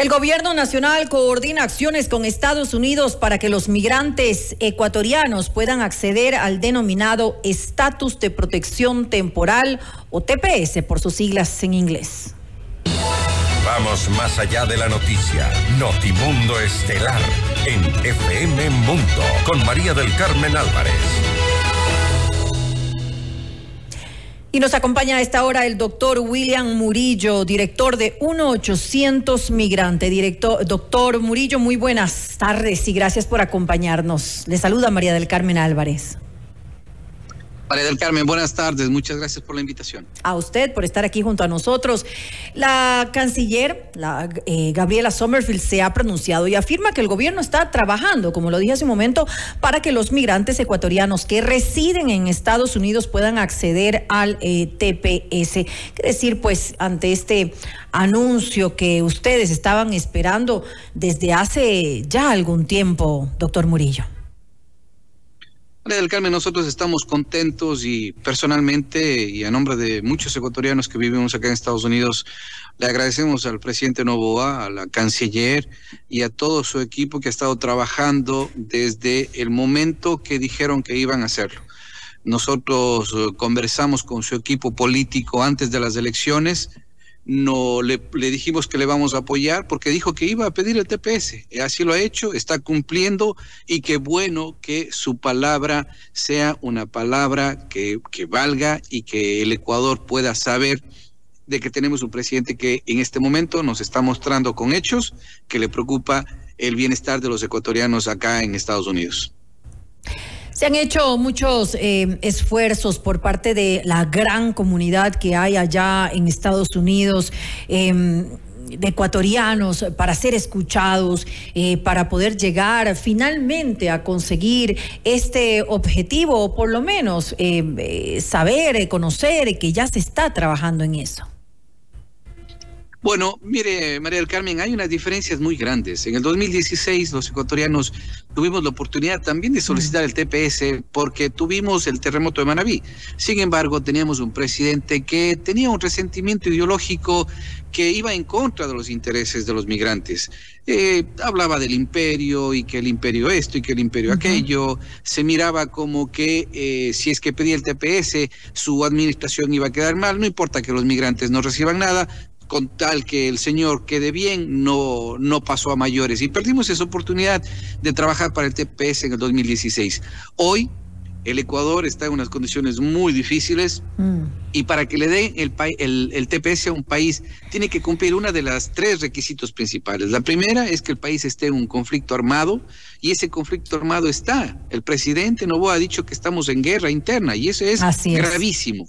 El gobierno nacional coordina acciones con Estados Unidos para que los migrantes ecuatorianos puedan acceder al denominado estatus de protección temporal o TPS por sus siglas en inglés. Vamos más allá de la noticia. Notimundo Estelar en FM Mundo con María del Carmen Álvarez. Y nos acompaña a esta hora el doctor William Murillo, director de 1800 Migrante. Director, doctor Murillo, muy buenas tardes y gracias por acompañarnos. Le saluda María del Carmen Álvarez. María del Carmen, buenas tardes. Muchas gracias por la invitación. A usted por estar aquí junto a nosotros. La canciller, la, eh, Gabriela Sommerfield, se ha pronunciado y afirma que el gobierno está trabajando, como lo dije hace un momento, para que los migrantes ecuatorianos que residen en Estados Unidos puedan acceder al eh, TPS. ¿Qué decir, pues, ante este anuncio que ustedes estaban esperando desde hace ya algún tiempo, doctor Murillo? Del Carmen, nosotros estamos contentos y personalmente y a nombre de muchos ecuatorianos que vivimos acá en Estados Unidos, le agradecemos al presidente Novoa, a la canciller y a todo su equipo que ha estado trabajando desde el momento que dijeron que iban a hacerlo. Nosotros eh, conversamos con su equipo político antes de las elecciones no le, dijimos que le vamos a apoyar porque dijo que iba a pedir el TPS. Así lo ha hecho, está cumpliendo y qué bueno que su palabra sea una palabra que, que valga y que el Ecuador pueda saber de que tenemos un presidente que en este momento nos está mostrando con hechos que le preocupa el bienestar de los ecuatorianos acá en Estados Unidos. Se han hecho muchos eh, esfuerzos por parte de la gran comunidad que hay allá en Estados Unidos. Em, de ecuatorianos para ser escuchados, eh, para poder llegar finalmente a conseguir este objetivo, o por lo menos eh, saber, conocer que ya se está trabajando en eso. Bueno, mire, María del Carmen, hay unas diferencias muy grandes. En el 2016 los ecuatorianos tuvimos la oportunidad también de solicitar el TPS porque tuvimos el terremoto de Manabí. Sin embargo, teníamos un presidente que tenía un resentimiento ideológico que iba en contra de los intereses de los migrantes. Eh, hablaba del imperio y que el imperio esto y que el imperio aquello. Se miraba como que eh, si es que pedía el TPS, su administración iba a quedar mal, no importa que los migrantes no reciban nada, con tal que el señor quede bien, no, no pasó a mayores. Y perdimos esa oportunidad de trabajar para el TPS en el 2016. Hoy el Ecuador está en unas condiciones muy difíciles mm. y para que le den el, el, el, TPS a un país tiene que cumplir una de las tres requisitos principales. La primera es que el país esté en un conflicto armado y ese conflicto armado está. El presidente Novoa ha dicho que estamos en guerra interna y eso es gravísimo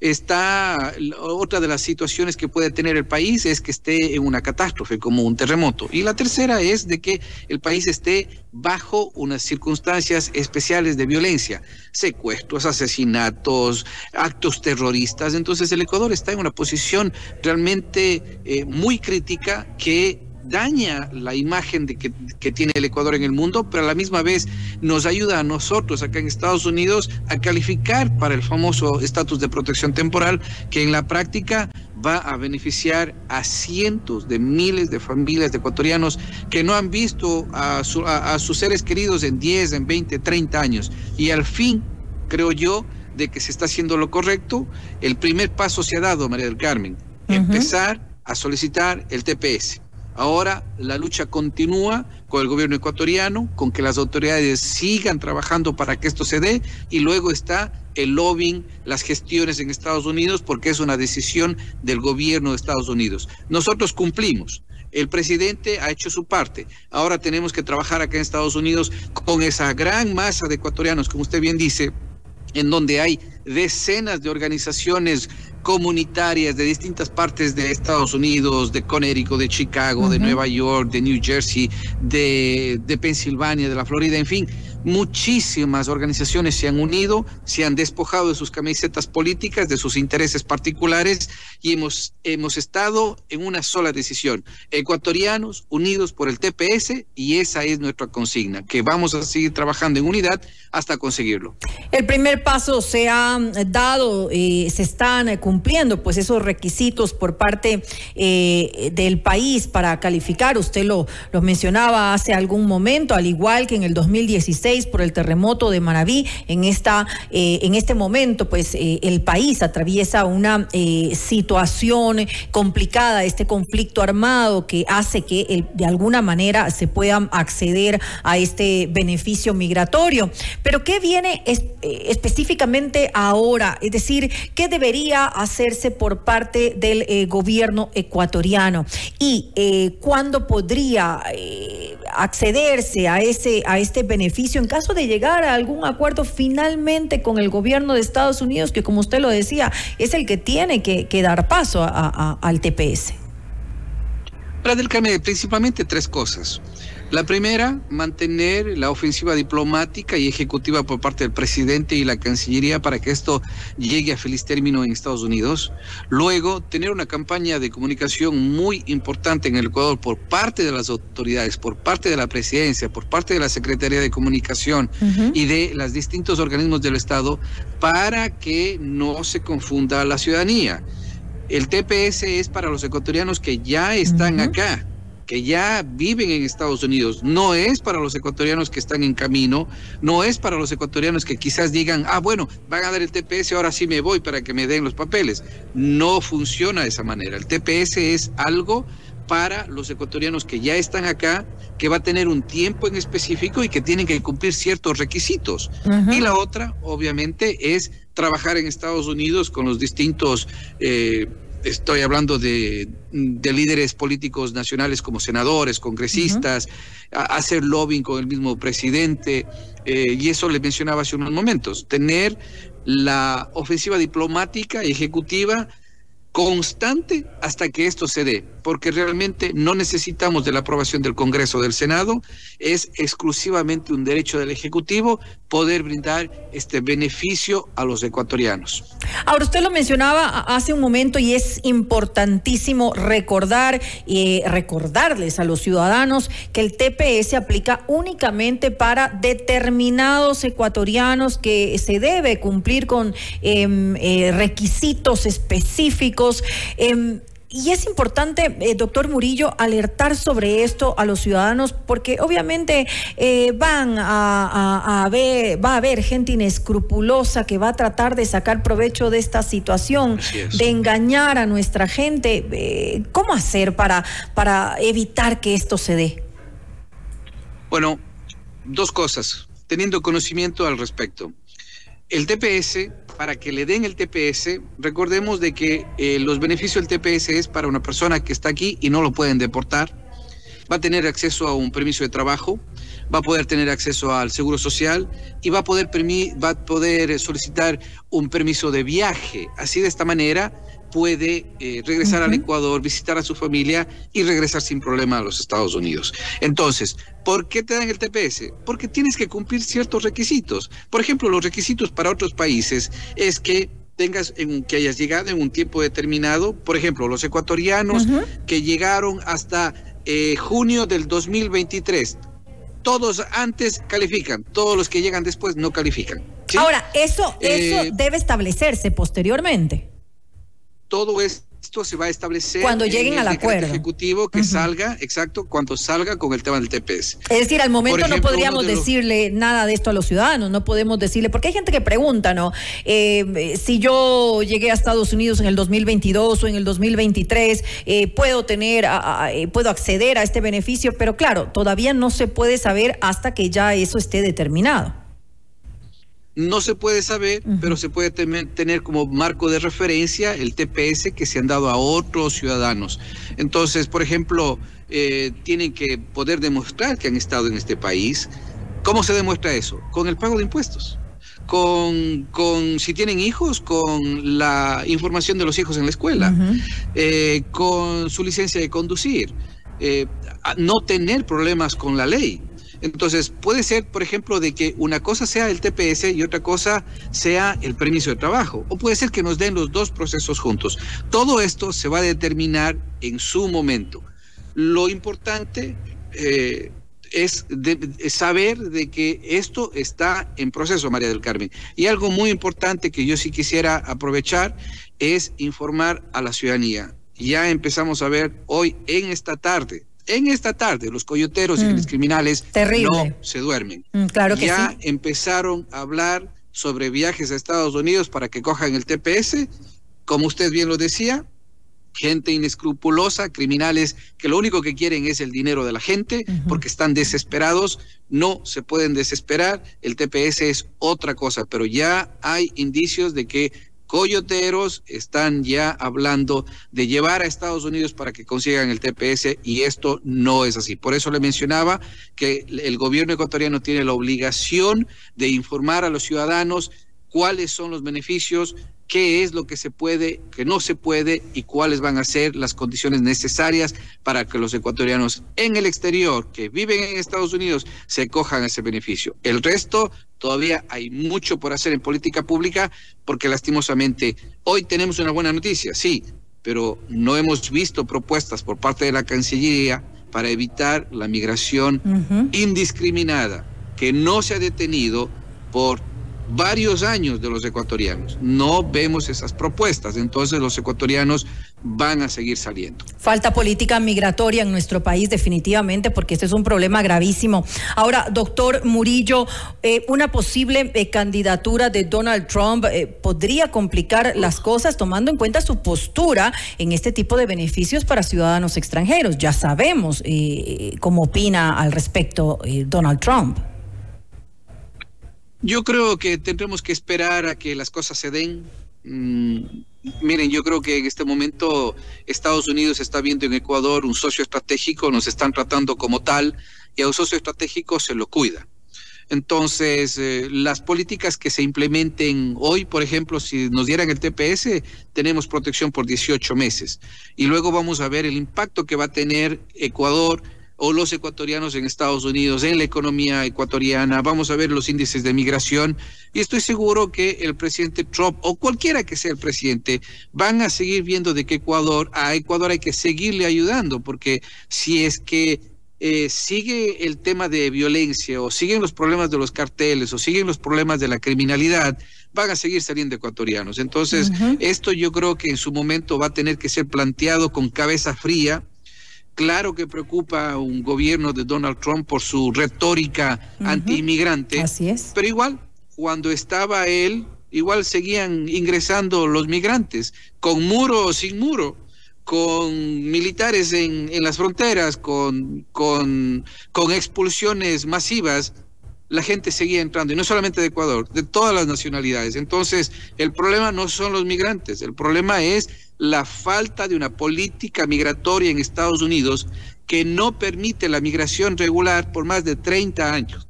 está otra de las situaciones que puede tener el país es que esté en una catástrofe como un terremoto. Y la tercera es de que el país esté bajo unas circunstancias especiales de violencia, secuestros, asesinatos, actos terroristas. Entonces el Ecuador está en una posición realmente eh, muy crítica que daña la imagen de que, tiene el Ecuador en el mundo, pero a la misma vez nos ayuda a nosotros acá en Estados Unidos a calificar para el famoso estatus de protección temporal, que en la práctica va a beneficiar a cientos de miles de familias de ecuatorianos que no han visto a, a sus seres queridos en 10, en 20, 30 años. Y al fin, creo yo, de que se está haciendo lo correcto, el primer paso se ha dado, María del Carmen, empezar a solicitar el TPS. Ahora la lucha continúa con el gobierno ecuatoriano, con que las autoridades sigan trabajando para que esto se dé y luego está el lobbying, las gestiones en Estados Unidos, porque es una decisión del gobierno de Estados Unidos. Nosotros cumplimos. El presidente ha hecho su parte. Ahora tenemos que trabajar acá en Estados Unidos con esa gran masa de ecuatorianos, como usted bien dice, en donde hay decenas de organizaciones comunitarias de distintas partes de Estados Unidos, de Connecticut, de Chicago, de Nueva York, de New Jersey, de, de Pensilvania, de la Florida, en fin, Muchísimas organizaciones se han unido, se han despojado de sus camisetas políticas, de sus intereses particulares y hemos, hemos estado en una sola decisión. Ecuatorianos unidos por el TPS y esa es nuestra consigna, que vamos a seguir trabajando en unidad hasta conseguirlo. El primer paso se ha dado, y se están cumpliendo pues esos requisitos por parte eh, del país para calificar. Usted lo, lo mencionaba hace algún momento, al igual que en el 2016 por el terremoto de Maraví. En, esta, eh, en este momento, pues eh, el país atraviesa una eh, situación complicada, este conflicto armado que hace que de alguna manera se pueda acceder a este beneficio migratorio. Pero ¿qué viene específicamente ahora? Es decir, ¿qué debería hacerse por parte del gobierno ecuatoriano? ¿Y cuándo podría accederse a, ese, a este beneficio en caso de llegar a algún acuerdo finalmente con el gobierno de Estados Unidos, que como usted lo decía, es el que tiene que, dar paso al TPS? Para del principalmente tres cosas. La primera, mantener la ofensiva diplomática y ejecutiva por parte del presidente y la Cancillería para que esto llegue a feliz término en Estados Unidos. Luego, tener una campaña de comunicación muy importante en el Ecuador por parte de las autoridades, por parte de la presidencia, por parte de la Secretaría de Comunicación y de los distintos organismos del Estado para que no se confunda la ciudadanía. El TPS es para los ecuatorianos que ya están acá que ya viven en Estados Unidos. No es para los ecuatorianos que están en camino, no es para los ecuatorianos que quizás digan, ah, bueno, van a dar el TPS, ahora sí me voy para que me den los papeles. No funciona de esa manera. El TPS es algo para los ecuatorianos que ya están acá, que va a tener un tiempo en específico y que tienen que cumplir ciertos requisitos. Y la otra, obviamente, es trabajar en Estados Unidos con los distintos... Eh, estoy hablando de, líderes políticos nacionales como senadores, congresistas, hacer lobbying con el mismo presidente, eh, y eso le mencionaba hace unos momentos, tener la ofensiva diplomática y ejecutiva constante hasta que esto se dé, porque realmente no necesitamos de la aprobación del Congreso o del Senado, es exclusivamente un derecho del Ejecutivo poder brindar este beneficio a los ecuatorianos. Ahora, usted lo mencionaba hace un momento y es importantísimo recordar y recordarles a los ciudadanos que el TPS aplica únicamente para determinados ecuatorianos que se debe cumplir con em, eh, requisitos específicos. Y es importante, eh, doctor Murillo, alertar sobre esto a los ciudadanos porque obviamente eh, van a, ver, va a haber gente inescrupulosa que va a tratar de sacar provecho de esta situación, de engañar a nuestra gente. Eh, ¿Cómo hacer para, para evitar que esto se dé? Bueno, dos cosas, teniendo conocimiento al respecto. El TPS para que le den el TPS, recordemos de que eh, los beneficios del TPS es para una persona que está aquí y no lo pueden deportar, va a tener acceso a un permiso de trabajo, va a poder tener acceso al seguro social y va a poder, va a poder solicitar un permiso de viaje. Así de esta manera puede eh, regresar al Ecuador, visitar a su familia y regresar sin problema a los Estados Unidos. Entonces, ¿por qué te dan el TPS? Porque tienes que cumplir ciertos requisitos. Por ejemplo, los requisitos para otros países es que tengas en, que hayas llegado en un tiempo determinado, por ejemplo, los ecuatorianos que llegaron hasta eh, junio del 2023. Todos antes califican, todos los que llegan después no califican. Ahora, eso, eso eh, debe establecerse posteriormente todo esto se va a establecer cuando lleguen al acuerdo ejecutivo que salga, exacto, cuando salga con el tema del TPS. Es decir, al momento no podríamos decirle nada de esto a los ciudadanos, no podemos decirle, porque hay gente que pregunta, ¿no? Eh, si yo llegué a Estados Unidos en el 2022 o en el 2023, eh, puedo tener, eh, puedo acceder a este beneficio, pero claro, todavía no se puede saber hasta que ya eso esté determinado. No se puede saber, pero se puede tener como marco de referencia el TPS que se han dado a otros ciudadanos. Entonces, por ejemplo, eh, tienen que poder demostrar que han estado en este país. ¿Cómo se demuestra eso? Con el pago de impuestos. Con, con, si tienen hijos, con la información de los hijos en la escuela, eh, con su licencia de conducir, eh, no tener problemas con la ley. Entonces, puede ser, por ejemplo, de que una cosa sea el TPS y otra cosa sea el permiso de trabajo. O puede ser que nos den los dos procesos juntos. Todo esto se va a determinar en su momento. Lo importante eh, es, saber de que esto está en proceso, María del Carmen. Y algo muy importante que yo sí quisiera aprovechar es informar a la ciudadanía. Ya empezamos a ver hoy en esta tarde, en esta tarde los coyoteros y mm. los criminales no se duermen. Mm, claro que ya empezaron a hablar sobre viajes a Estados Unidos para que cojan el TPS. Como usted bien lo decía, gente inescrupulosa, criminales que lo único que quieren es el dinero de la gente porque están desesperados, no se pueden desesperar, el TPS es otra cosa, pero ya hay indicios de que coyoteros están ya hablando de llevar a Estados Unidos para que consigan el TPS y esto no es así. Por eso le mencionaba que el gobierno ecuatoriano tiene la obligación de informar a los ciudadanos cuáles son los beneficios, qué es lo que se puede, qué no se puede y cuáles van a ser las condiciones necesarias para que los ecuatorianos en el exterior que viven en Estados Unidos se cojan ese beneficio. El resto todavía hay mucho por hacer en política pública porque lastimosamente hoy tenemos una buena noticia, sí, pero no hemos visto propuestas por parte de la Cancillería para evitar la migración indiscriminada que no se ha detenido por varios años de los ecuatorianos. No vemos esas propuestas, entonces los ecuatorianos van a seguir saliendo. Falta política migratoria en nuestro país definitivamente porque este es un problema gravísimo. Ahora, doctor Murillo, eh, una posible eh, candidatura de Donald Trump eh, podría complicar las cosas tomando en cuenta su postura en este tipo de beneficios para ciudadanos extranjeros. Ya sabemos cómo opina al respecto Donald Trump. Yo creo que tendremos que esperar a que las cosas se den. Mm, miren, yo creo que en este momento Estados Unidos está viendo en Ecuador un socio estratégico, nos están tratando como tal y a un socio estratégico se lo cuida. Entonces, eh, las políticas que se implementen hoy, por ejemplo, si nos dieran el TPS, tenemos protección por 18 meses. Y luego vamos a ver el impacto que va a tener Ecuador o los ecuatorianos en Estados Unidos, en la economía ecuatoriana, vamos a ver los índices de migración y estoy seguro que el presidente Trump o cualquiera que sea el presidente van a seguir viendo de que Ecuador, a Ecuador hay que seguirle ayudando, porque si es que eh, sigue el tema de violencia o siguen los problemas de los carteles o siguen los problemas de la criminalidad, van a seguir saliendo ecuatorianos. Entonces, esto yo creo que en su momento va a tener que ser planteado con cabeza fría, Claro que preocupa a un gobierno de Donald Trump por su retórica anti-inmigrante. Así es. Pero igual, cuando estaba él, igual seguían ingresando los migrantes, con muro o sin muro, con militares en, las fronteras, con, con, con expulsiones masivas la gente seguía entrando, y no solamente de Ecuador, de todas las nacionalidades. Entonces, el problema no son los migrantes, el problema es la falta de una política migratoria en Estados Unidos que no permite la migración regular por más de 30 años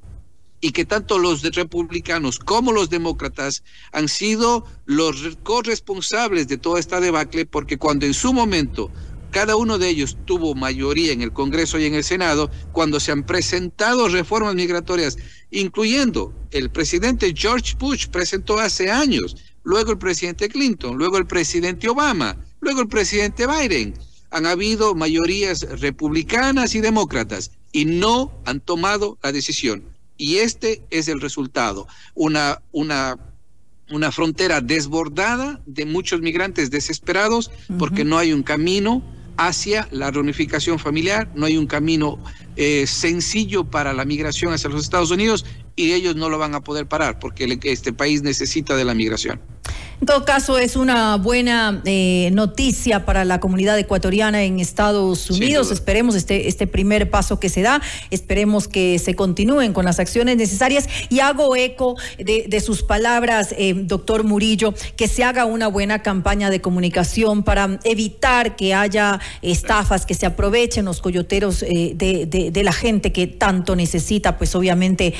y que tanto los republicanos como los demócratas han sido los corresponsables de toda esta debacle porque cuando en su momento cada uno de ellos tuvo mayoría en el Congreso y en el Senado cuando se han presentado reformas migratorias, incluyendo el presidente George Bush presentó hace años, luego el presidente Clinton, luego el presidente Obama, luego el presidente Biden. Han habido mayorías republicanas y demócratas y no han tomado la decisión. Y este es el resultado, una, una una frontera desbordada de muchos migrantes desesperados porque no hay un camino hacia la reunificación familiar, no hay un camino eh, sencillo para la migración hacia los Estados Unidos y ellos no lo van a poder parar porque este país necesita de la migración. En todo caso, es una buena eh, noticia para la comunidad ecuatoriana en Estados Unidos. Esperemos este, este primer paso que se da, esperemos que se continúen con las acciones necesarias y hago eco de, sus palabras, eh, doctor Murillo, que se haga una buena campaña de comunicación para evitar que haya estafas, que se aprovechen los coyoteros eh, de, de, la gente que tanto necesita, pues obviamente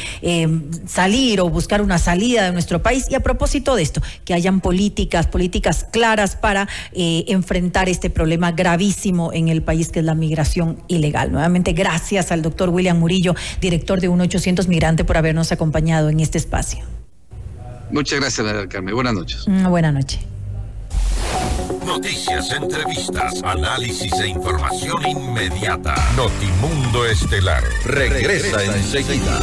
salir o buscar una salida de nuestro país. Y a propósito de esto, que hayan políticas, políticas claras para eh, enfrentar este problema gravísimo en el país que es la migración ilegal. Nuevamente, gracias al doctor William Murillo, director de 1800 Migrante, por habernos acompañado en este espacio. Muchas gracias, Carmen. Buenas noches. Buenas noches. Noticias, entrevistas, análisis e información inmediata. Notimundo Estelar regresa enseguida.